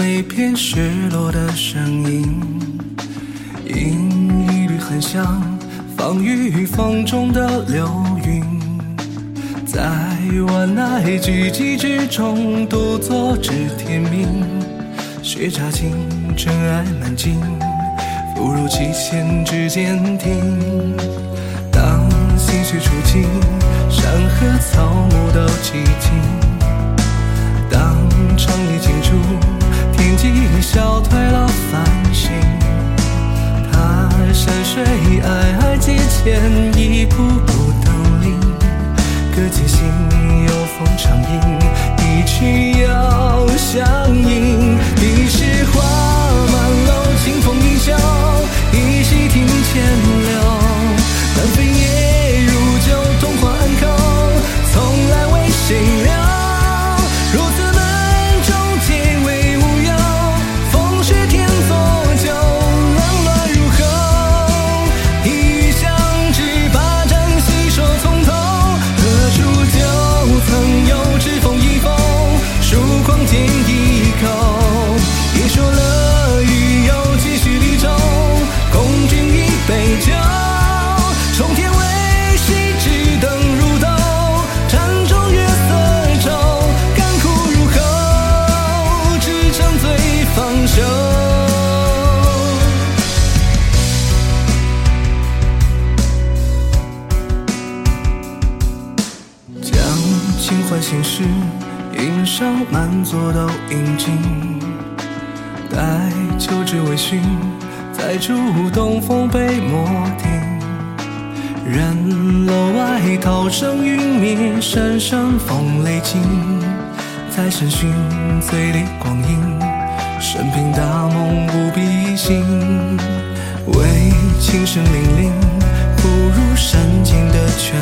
每片雪落的声音，引一缕寒香，放于风中的流云，在万籁俱寂之中独坐至天明。雪乍晴，尘埃满襟，复如七弦之间听。当心绪初静，山河草木都寂静。消退了繁星。他山水皑皑阶前，一步清欢心事吟上满座都饮尽，待秋至微醺，再触东风被墨听。人楼外涛声云灭，声声风雷惊。再审讯醉里光阴，生平大梦不必醒。为情深凛凛，不如山间的泉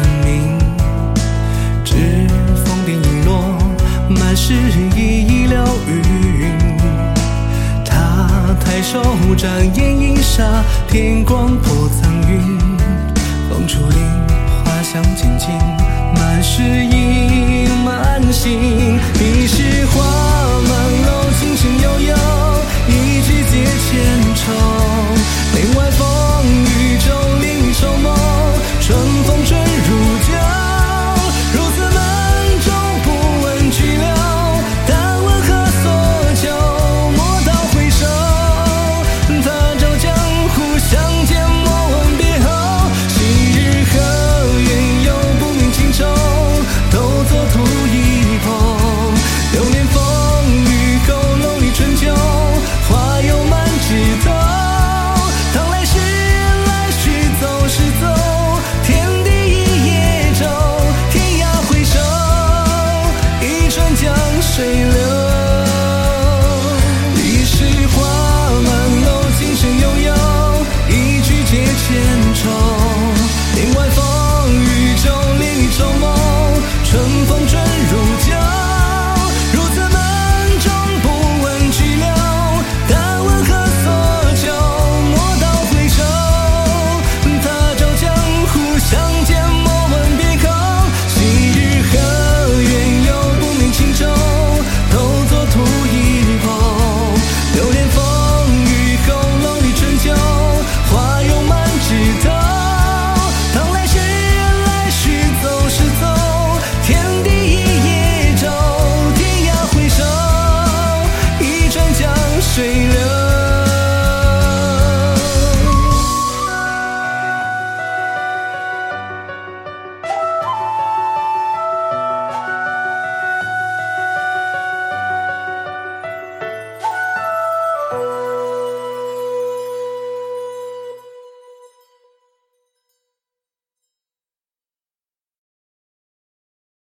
展眼一霎，天光破苍云。风竹林，花香静静，满是盈满江水流